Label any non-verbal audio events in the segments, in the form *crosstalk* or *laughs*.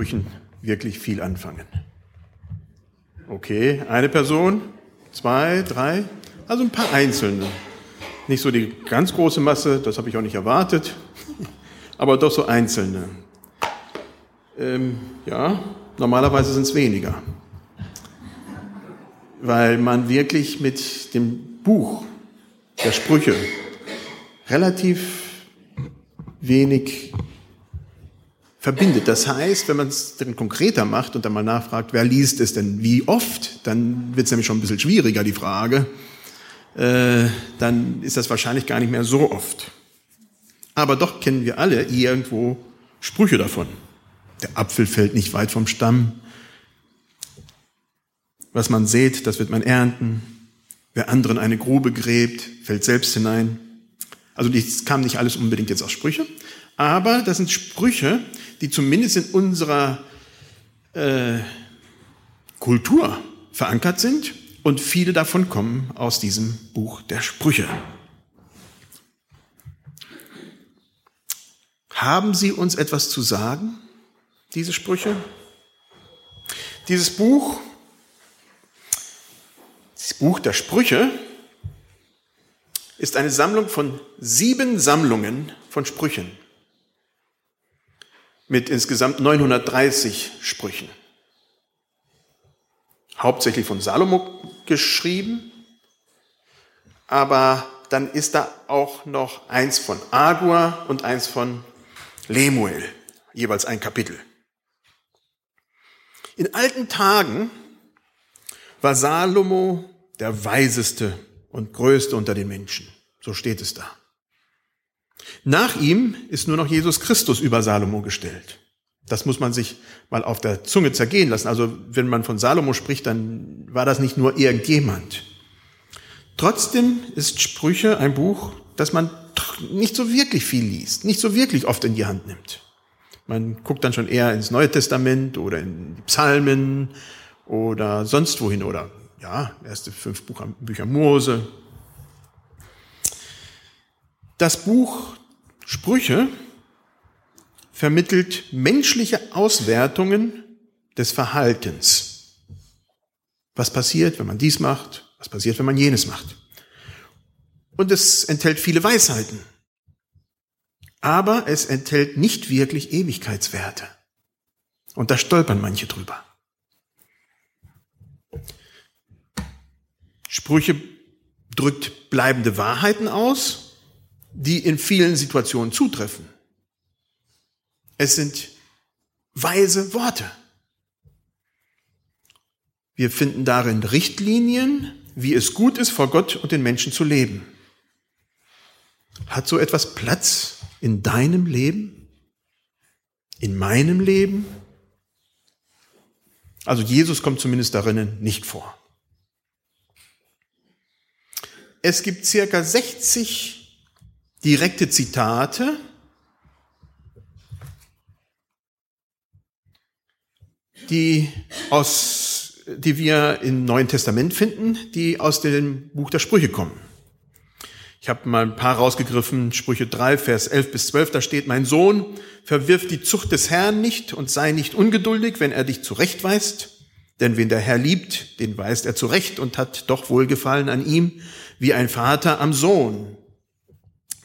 Sprüchen wirklich viel anfangen. Okay, eine Person, zwei, drei, also ein paar einzelne. Nicht so die ganz große Masse, das habe ich auch nicht erwartet, *laughs* aber doch so einzelne. Ähm, ja, normalerweise sind es weniger, weil man wirklich mit dem Buch der Sprüche relativ wenig verbindet. Das heißt, wenn man es dann konkreter macht und dann mal nachfragt, wer liest es denn wie oft, dann wird es nämlich schon ein bisschen schwieriger, die Frage. Äh, dann ist das wahrscheinlich gar nicht mehr so oft. Aber doch kennen wir alle irgendwo Sprüche davon. Der Apfel fällt nicht weit vom Stamm. Was man sät, das wird man ernten. Wer anderen eine Grube gräbt, fällt selbst hinein. Also das kam nicht alles unbedingt jetzt aus Sprüche, aber das sind Sprüche, die zumindest in unserer äh, Kultur verankert sind und viele davon kommen aus diesem Buch der Sprüche. Haben sie uns etwas zu sagen, diese Sprüche? Dieses Buch, das Buch der Sprüche, ist eine Sammlung von sieben Sammlungen von Sprüchen mit insgesamt 930 Sprüchen. Hauptsächlich von Salomo geschrieben, aber dann ist da auch noch eins von Agua und eins von Lemuel, jeweils ein Kapitel. In alten Tagen war Salomo der weiseste und größte unter den Menschen. So steht es da. Nach ihm ist nur noch Jesus Christus über Salomo gestellt. Das muss man sich mal auf der Zunge zergehen lassen. Also wenn man von Salomo spricht, dann war das nicht nur irgendjemand. Trotzdem ist Sprüche ein Buch, das man nicht so wirklich viel liest, nicht so wirklich oft in die Hand nimmt. Man guckt dann schon eher ins Neue Testament oder in die Psalmen oder sonst wohin oder ja, erste fünf Bücher Mose. Das Buch Sprüche vermittelt menschliche Auswertungen des Verhaltens. Was passiert, wenn man dies macht? Was passiert, wenn man jenes macht? Und es enthält viele Weisheiten. Aber es enthält nicht wirklich Ewigkeitswerte. Und da stolpern manche drüber. Sprüche drückt bleibende Wahrheiten aus, die in vielen Situationen zutreffen. Es sind weise Worte. Wir finden darin Richtlinien, wie es gut ist, vor Gott und den Menschen zu leben. Hat so etwas Platz in deinem Leben? In meinem Leben? Also Jesus kommt zumindest darin nicht vor. Es gibt circa 60 direkte Zitate die aus, die wir im Neuen Testament finden, die aus dem Buch der Sprüche kommen. Ich habe mal ein paar rausgegriffen, Sprüche 3, Vers 11 bis 12, da steht, mein Sohn, verwirf die Zucht des Herrn nicht und sei nicht ungeduldig, wenn er dich zurechtweist. Denn wen der Herr liebt, den weist er zurecht und hat doch Wohlgefallen an ihm, wie ein Vater am Sohn.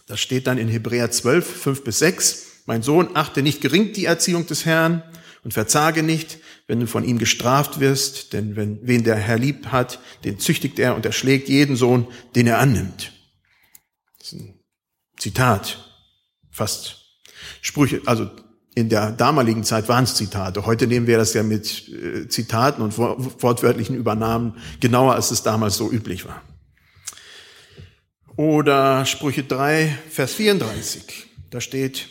Das steht dann in Hebräer 12, 5 bis 6. Mein Sohn, achte nicht gering die Erziehung des Herrn und verzage nicht, wenn du von ihm gestraft wirst, denn wenn, wen der Herr lieb hat, den züchtigt er und erschlägt jeden Sohn, den er annimmt. Das ist ein Zitat, fast Sprüche, also in der damaligen Zeit waren es Zitate. Heute nehmen wir das ja mit äh, Zitaten und wortwörtlichen Übernahmen genauer, als es damals so üblich war. Oder Sprüche 3, Vers 34. Da steht,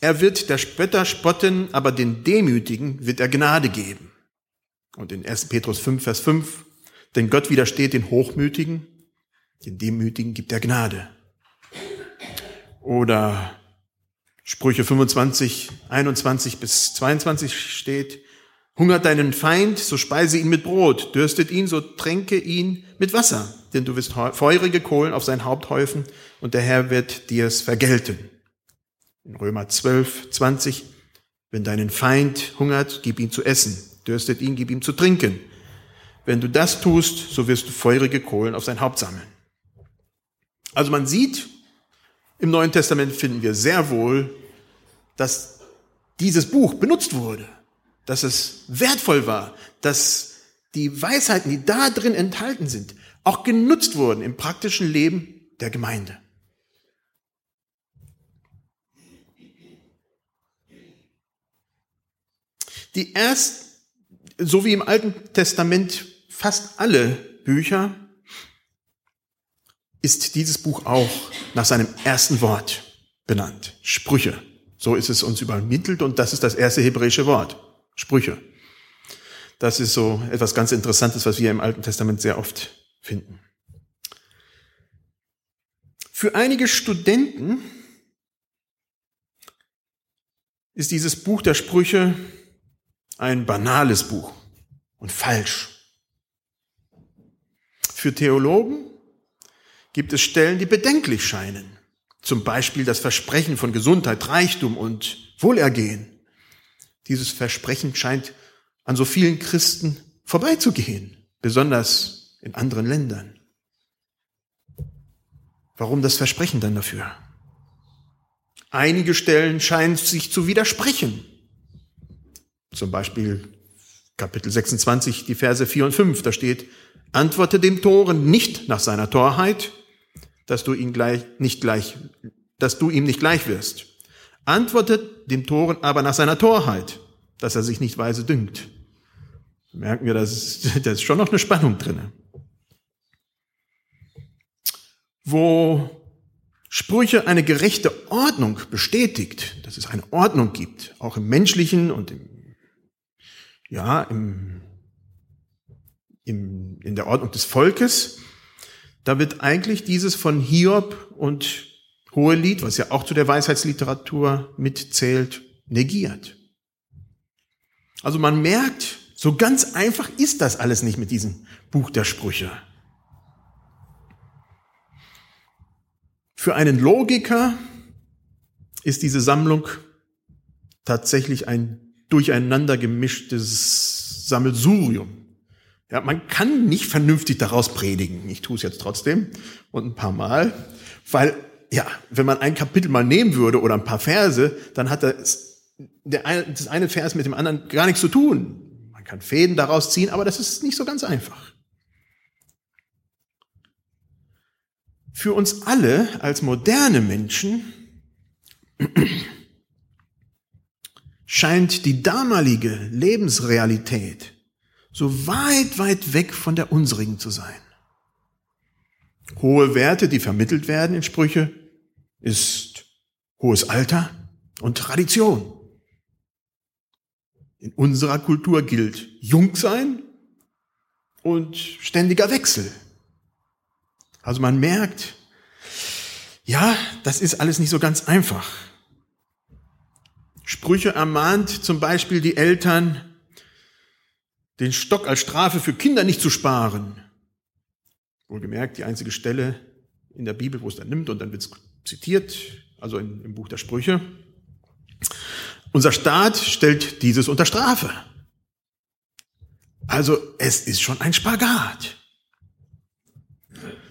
er wird der Spötter spotten, aber den Demütigen wird er Gnade geben. Und in 1. Petrus 5, Vers 5, denn Gott widersteht den Hochmütigen, den Demütigen gibt er Gnade. Oder Sprüche 25, 21 bis 22 steht, hungert deinen Feind, so speise ihn mit Brot, dürstet ihn, so tränke ihn mit Wasser, denn du wirst feurige Kohlen auf sein Haupt häufen und der Herr wird dir's vergelten in Römer 12, 20. Wenn deinen Feind hungert, gib ihm zu essen. Dürstet ihn, gib ihm zu trinken. Wenn du das tust, so wirst du feurige Kohlen auf sein Haupt sammeln. Also man sieht, im Neuen Testament finden wir sehr wohl, dass dieses Buch benutzt wurde, dass es wertvoll war, dass die Weisheiten, die da drin enthalten sind, auch genutzt wurden im praktischen Leben der Gemeinde. Die erst, so wie im Alten Testament fast alle Bücher, ist dieses Buch auch nach seinem ersten Wort benannt. Sprüche. So ist es uns übermittelt und das ist das erste hebräische Wort. Sprüche. Das ist so etwas ganz Interessantes, was wir im Alten Testament sehr oft finden. Für einige Studenten ist dieses Buch der Sprüche ein banales Buch und falsch. Für Theologen gibt es Stellen, die bedenklich scheinen. Zum Beispiel das Versprechen von Gesundheit, Reichtum und Wohlergehen. Dieses Versprechen scheint an so vielen Christen vorbeizugehen, besonders in anderen Ländern. Warum das Versprechen dann dafür? Einige Stellen scheinen sich zu widersprechen. Zum Beispiel Kapitel 26, die Verse 4 und 5, da steht, antworte dem Toren nicht nach seiner Torheit, dass du ihn gleich, nicht gleich, dass du ihm nicht gleich wirst. Antworte dem Toren aber nach seiner Torheit, dass er sich nicht weise dünkt. Merken wir, *laughs* da ist schon noch eine Spannung drinne. Wo Sprüche eine gerechte Ordnung bestätigt, dass es eine Ordnung gibt, auch im menschlichen und im ja, im, im, in der Ordnung des Volkes, da wird eigentlich dieses von Hiob und Hohelied, was ja auch zu der Weisheitsliteratur mitzählt, negiert. Also man merkt, so ganz einfach ist das alles nicht mit diesem Buch der Sprüche. Für einen Logiker ist diese Sammlung tatsächlich ein durcheinander gemischtes Sammelsurium. Ja, man kann nicht vernünftig daraus predigen. Ich tue es jetzt trotzdem und ein paar Mal, weil ja, wenn man ein Kapitel mal nehmen würde oder ein paar Verse, dann hat das, der eine, das eine Vers mit dem anderen gar nichts zu tun. Man kann Fäden daraus ziehen, aber das ist nicht so ganz einfach. Für uns alle als moderne Menschen *clears throat* scheint die damalige Lebensrealität so weit, weit weg von der unsrigen zu sein. Hohe Werte, die vermittelt werden in Sprüche, ist hohes Alter und Tradition. In unserer Kultur gilt jung sein und ständiger Wechsel. Also man merkt, ja, das ist alles nicht so ganz einfach. Sprüche ermahnt zum Beispiel die Eltern, den Stock als Strafe für Kinder nicht zu sparen. Wohlgemerkt, die einzige Stelle in der Bibel, wo es dann nimmt und dann wird es zitiert, also in, im Buch der Sprüche. Unser Staat stellt dieses unter Strafe. Also es ist schon ein Spagat.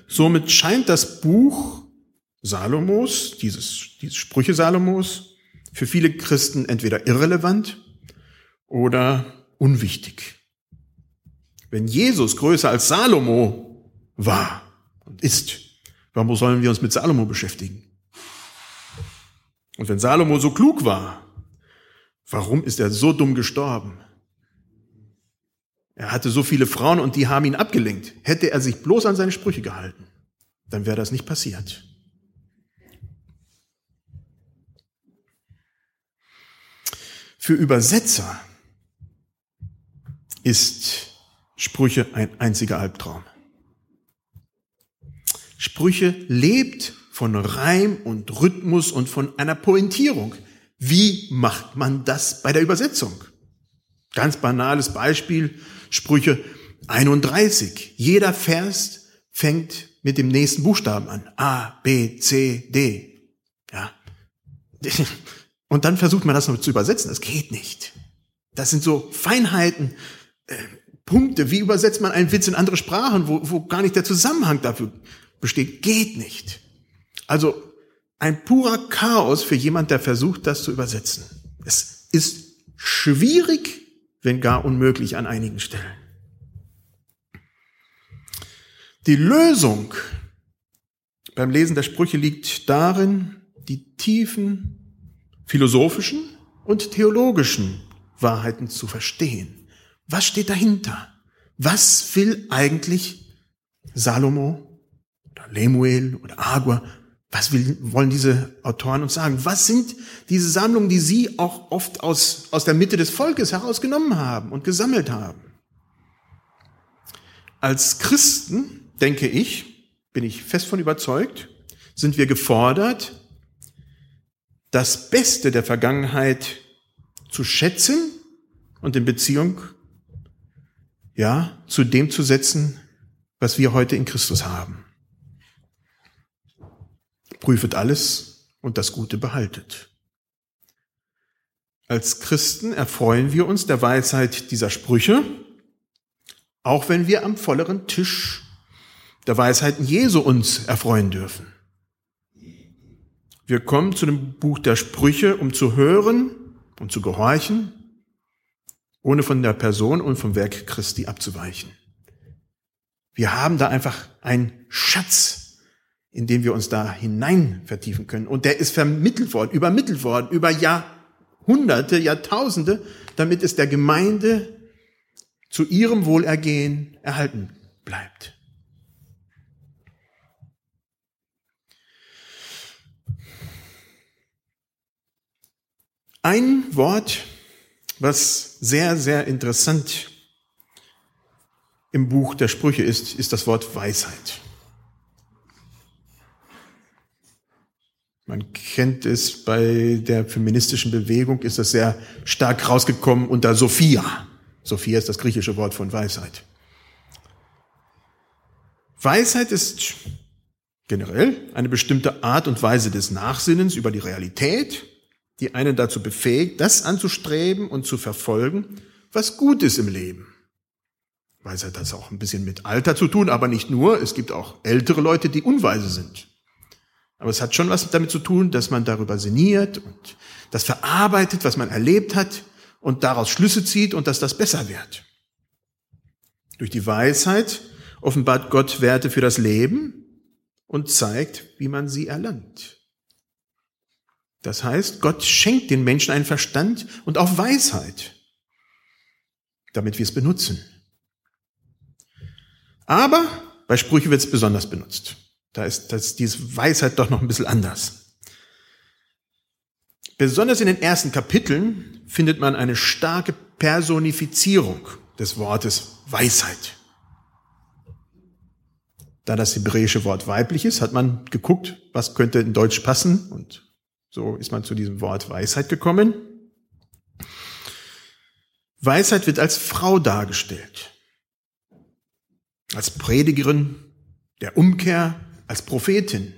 Somit scheint das Buch Salomos, dieses, dieses Sprüche Salomos, für viele Christen entweder irrelevant oder unwichtig. Wenn Jesus größer als Salomo war und ist, warum sollen wir uns mit Salomo beschäftigen? Und wenn Salomo so klug war, warum ist er so dumm gestorben? Er hatte so viele Frauen und die haben ihn abgelenkt. Hätte er sich bloß an seine Sprüche gehalten, dann wäre das nicht passiert. Für Übersetzer ist Sprüche ein einziger Albtraum. Sprüche lebt von Reim und Rhythmus und von einer Pointierung. Wie macht man das bei der Übersetzung? Ganz banales Beispiel, Sprüche 31. Jeder Vers fängt mit dem nächsten Buchstaben an. A, B, C, D. Ja. *laughs* Und dann versucht man das noch zu übersetzen. Das geht nicht. Das sind so Feinheiten, äh, Punkte. Wie übersetzt man einen Witz in andere Sprachen, wo, wo gar nicht der Zusammenhang dafür besteht? Geht nicht. Also ein purer Chaos für jemand, der versucht, das zu übersetzen. Es ist schwierig, wenn gar unmöglich an einigen Stellen. Die Lösung beim Lesen der Sprüche liegt darin, die tiefen philosophischen und theologischen Wahrheiten zu verstehen. Was steht dahinter? Was will eigentlich Salomo Lemuel oder Agua, was will, wollen diese Autoren uns sagen? Was sind diese Sammlungen, die sie auch oft aus, aus der Mitte des Volkes herausgenommen haben und gesammelt haben? Als Christen, denke ich, bin ich fest von überzeugt, sind wir gefordert, das Beste der Vergangenheit zu schätzen und in Beziehung, ja, zu dem zu setzen, was wir heute in Christus haben. Prüfet alles und das Gute behaltet. Als Christen erfreuen wir uns der Weisheit dieser Sprüche, auch wenn wir am volleren Tisch der Weisheiten Jesu uns erfreuen dürfen. Wir kommen zu dem Buch der Sprüche, um zu hören und zu gehorchen, ohne von der Person und vom Werk Christi abzuweichen. Wir haben da einfach einen Schatz, in den wir uns da hinein vertiefen können. Und der ist vermittelt worden, übermittelt worden, über Jahrhunderte, Jahrtausende, damit es der Gemeinde zu ihrem Wohlergehen erhalten bleibt. Ein Wort, was sehr, sehr interessant im Buch der Sprüche ist, ist das Wort Weisheit. Man kennt es bei der feministischen Bewegung, ist das sehr stark rausgekommen unter Sophia. Sophia ist das griechische Wort von Weisheit. Weisheit ist generell eine bestimmte Art und Weise des Nachsinnens über die Realität die einen dazu befähigt, das anzustreben und zu verfolgen, was gut ist im Leben. Weisheit hat auch ein bisschen mit Alter zu tun, aber nicht nur. Es gibt auch ältere Leute, die unweise sind. Aber es hat schon was damit zu tun, dass man darüber sinniert und das verarbeitet, was man erlebt hat und daraus Schlüsse zieht und dass das besser wird. Durch die Weisheit offenbart Gott Werte für das Leben und zeigt, wie man sie erlangt. Das heißt, Gott schenkt den Menschen einen Verstand und auch Weisheit, damit wir es benutzen. Aber bei Sprüche wird es besonders benutzt. Da ist, das, diese Weisheit doch noch ein bisschen anders. Besonders in den ersten Kapiteln findet man eine starke Personifizierung des Wortes Weisheit. Da das hebräische Wort weiblich ist, hat man geguckt, was könnte in Deutsch passen und so ist man zu diesem Wort Weisheit gekommen. Weisheit wird als Frau dargestellt. Als Predigerin der Umkehr, als Prophetin.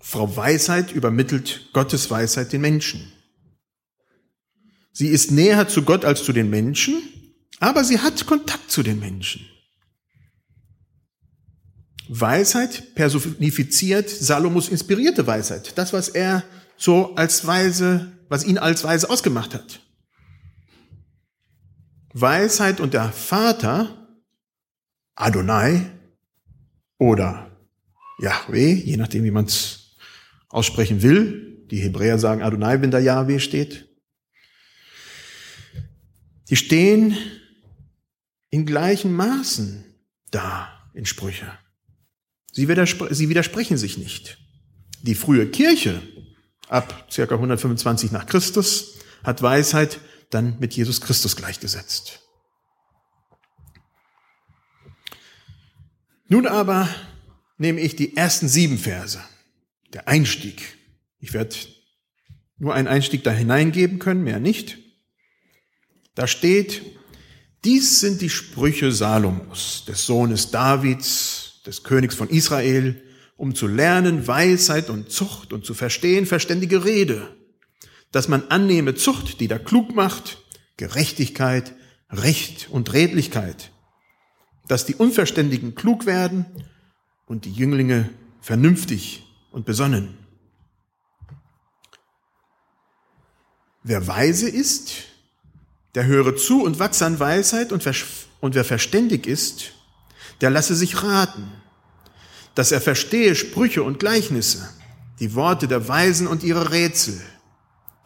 Frau Weisheit übermittelt Gottes Weisheit den Menschen. Sie ist näher zu Gott als zu den Menschen, aber sie hat Kontakt zu den Menschen. Weisheit personifiziert Salomos inspirierte Weisheit. Das, was er so als Weise, was ihn als Weise ausgemacht hat. Weisheit und der Vater, Adonai oder Yahweh, je nachdem, wie man es aussprechen will. Die Hebräer sagen Adonai, wenn da Yahweh steht. Die stehen in gleichen Maßen da in Sprüche. Sie, widerspre sie widersprechen sich nicht. Die frühe Kirche ab circa 125 nach Christus hat Weisheit dann mit Jesus Christus gleichgesetzt. Nun aber nehme ich die ersten sieben Verse, der Einstieg. Ich werde nur einen Einstieg da hineingeben können, mehr nicht. Da steht, dies sind die Sprüche Salomos, des Sohnes Davids, des Königs von Israel, um zu lernen Weisheit und Zucht und zu verstehen verständige Rede, dass man annehme Zucht, die da klug macht, Gerechtigkeit, Recht und Redlichkeit, dass die Unverständigen klug werden und die Jünglinge vernünftig und besonnen. Wer weise ist, der höre zu und wachse an Weisheit und, und wer verständig ist, der lasse sich raten, dass er verstehe Sprüche und Gleichnisse, die Worte der Weisen und ihre Rätsel.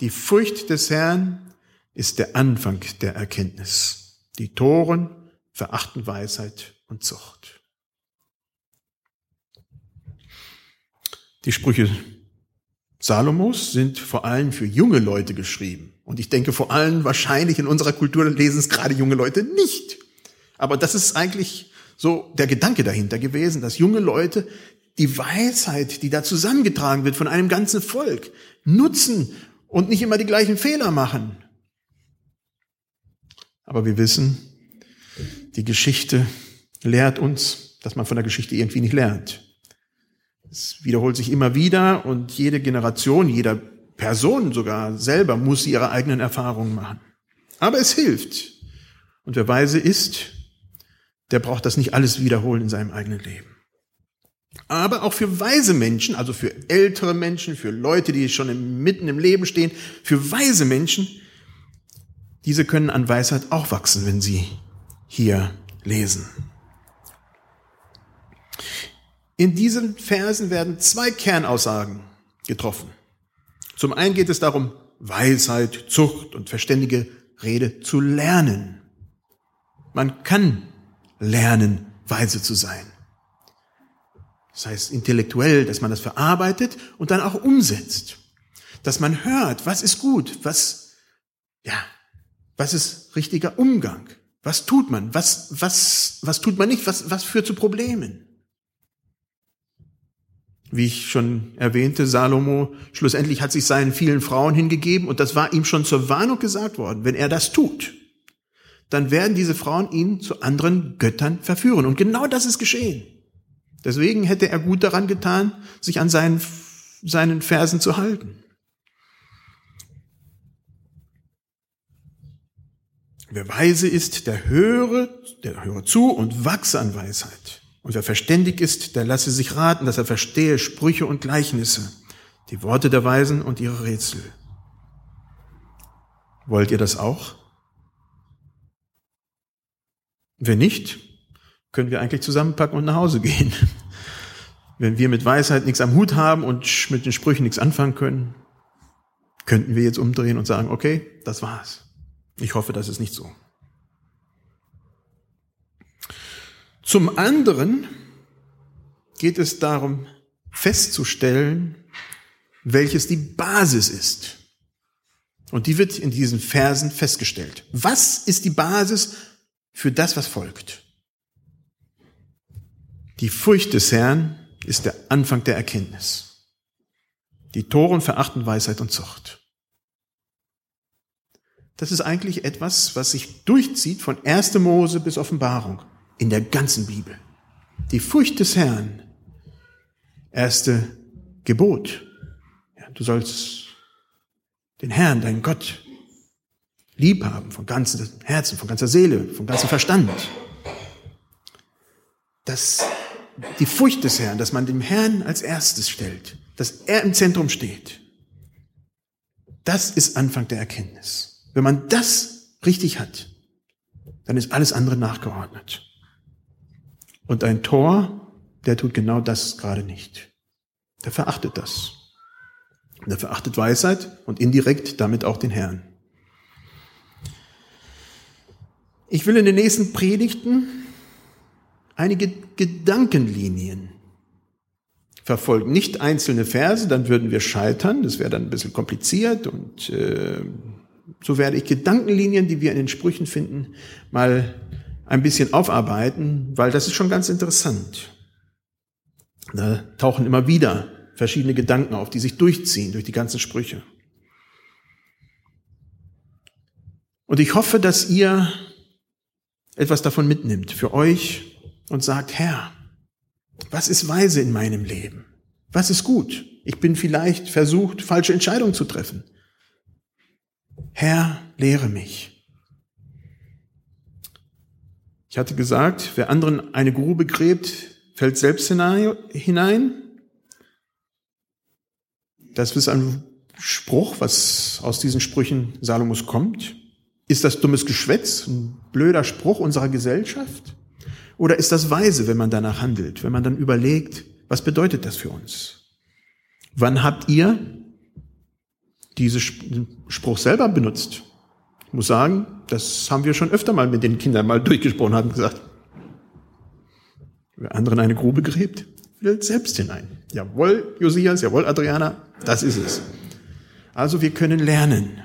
Die Furcht des Herrn ist der Anfang der Erkenntnis. Die Toren verachten Weisheit und Zucht. Die Sprüche Salomos sind vor allem für junge Leute geschrieben. Und ich denke vor allem wahrscheinlich in unserer Kultur lesen es gerade junge Leute nicht. Aber das ist eigentlich so der Gedanke dahinter gewesen, dass junge Leute die Weisheit, die da zusammengetragen wird von einem ganzen Volk, nutzen und nicht immer die gleichen Fehler machen. Aber wir wissen, die Geschichte lehrt uns, dass man von der Geschichte irgendwie nicht lernt. Es wiederholt sich immer wieder und jede Generation, jeder Person sogar selber muss ihre eigenen Erfahrungen machen. Aber es hilft. Und wer weise ist, der braucht das nicht alles wiederholen in seinem eigenen Leben. Aber auch für weise Menschen, also für ältere Menschen, für Leute, die schon mitten im Leben stehen, für weise Menschen, diese können an Weisheit auch wachsen, wenn sie hier lesen. In diesen Versen werden zwei Kernaussagen getroffen. Zum einen geht es darum, Weisheit, Zucht und verständige Rede zu lernen. Man kann lernen, weise zu sein. Das heißt intellektuell, dass man das verarbeitet und dann auch umsetzt. Dass man hört, was ist gut, was, ja, was ist richtiger Umgang? Was tut man? Was, was, was tut man nicht? Was, was führt zu Problemen? Wie ich schon erwähnte, Salomo schlussendlich hat sich seinen vielen Frauen hingegeben und das war ihm schon zur Warnung gesagt worden. Wenn er das tut, dann werden diese Frauen ihn zu anderen Göttern verführen. Und genau das ist geschehen. Deswegen hätte er gut daran getan, sich an seinen, seinen Versen zu halten. Wer weise ist, der höre, der höre zu und wachse an Weisheit. Und wer verständig ist, der lasse sich raten, dass er verstehe Sprüche und Gleichnisse, die Worte der Weisen und ihre Rätsel. Wollt ihr das auch? Wenn nicht, können wir eigentlich zusammenpacken und nach Hause gehen. Wenn wir mit Weisheit nichts am Hut haben und mit den Sprüchen nichts anfangen können, könnten wir jetzt umdrehen und sagen, okay, das war's. Ich hoffe, das ist nicht so. Zum anderen geht es darum, festzustellen, welches die Basis ist. Und die wird in diesen Versen festgestellt. Was ist die Basis für das, was folgt? Die Furcht des Herrn ist der Anfang der Erkenntnis. Die Toren verachten Weisheit und Zucht. Das ist eigentlich etwas, was sich durchzieht von 1. Mose bis Offenbarung in der ganzen Bibel. Die Furcht des Herrn, erste Gebot. Ja, du sollst den Herrn, deinen Gott, lieb haben von ganzem Herzen, von ganzer Seele, von ganzem Verstand. Das die Furcht des Herrn, dass man dem Herrn als erstes stellt, dass er im Zentrum steht. Das ist Anfang der Erkenntnis. Wenn man das richtig hat, dann ist alles andere nachgeordnet. Und ein Tor, der tut genau das gerade nicht. Der verachtet das. Der verachtet Weisheit und indirekt damit auch den Herrn. Ich will in den nächsten Predigten einige Gedankenlinien verfolgen. Nicht einzelne Verse, dann würden wir scheitern, das wäre dann ein bisschen kompliziert und äh, so werde ich Gedankenlinien, die wir in den Sprüchen finden, mal ein bisschen aufarbeiten, weil das ist schon ganz interessant. Da tauchen immer wieder verschiedene Gedanken auf, die sich durchziehen durch die ganzen Sprüche. Und ich hoffe, dass ihr etwas davon mitnimmt für euch und sagt, Herr, was ist weise in meinem Leben? Was ist gut? Ich bin vielleicht versucht, falsche Entscheidungen zu treffen. Herr, lehre mich. Ich hatte gesagt, wer anderen eine Grube gräbt, fällt selbst hinein. Das ist ein Spruch, was aus diesen Sprüchen Salomos kommt. Ist das dummes Geschwätz, ein blöder Spruch unserer Gesellschaft? Oder ist das weise, wenn man danach handelt, wenn man dann überlegt, was bedeutet das für uns? Wann habt ihr diesen Spruch selber benutzt? Ich muss sagen, das haben wir schon öfter mal mit den Kindern mal durchgesprochen, haben gesagt. Wer anderen eine Grube gräbt, fällt selbst hinein. Jawohl, Josias, jawohl, Adriana, das ist es. Also wir können lernen.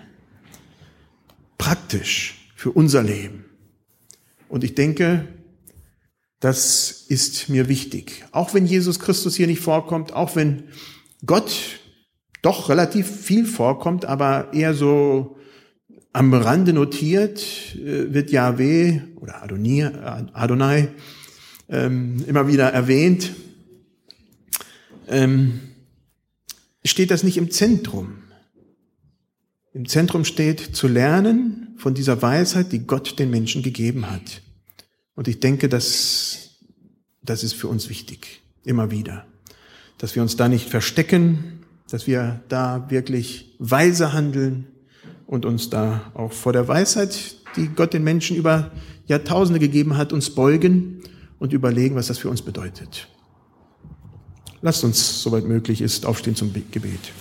Praktisch für unser Leben. Und ich denke, das ist mir wichtig. Auch wenn Jesus Christus hier nicht vorkommt, auch wenn Gott doch relativ viel vorkommt, aber eher so am Rande notiert, äh, wird Yahweh oder Adonai ähm, immer wieder erwähnt, ähm, steht das nicht im Zentrum. Im Zentrum steht zu lernen von dieser Weisheit, die Gott den Menschen gegeben hat. Und ich denke, dass das ist für uns wichtig, immer wieder, dass wir uns da nicht verstecken, dass wir da wirklich weise handeln und uns da auch vor der Weisheit, die Gott den Menschen über Jahrtausende gegeben hat, uns beugen und überlegen, was das für uns bedeutet. Lasst uns, soweit möglich ist, aufstehen zum Gebet.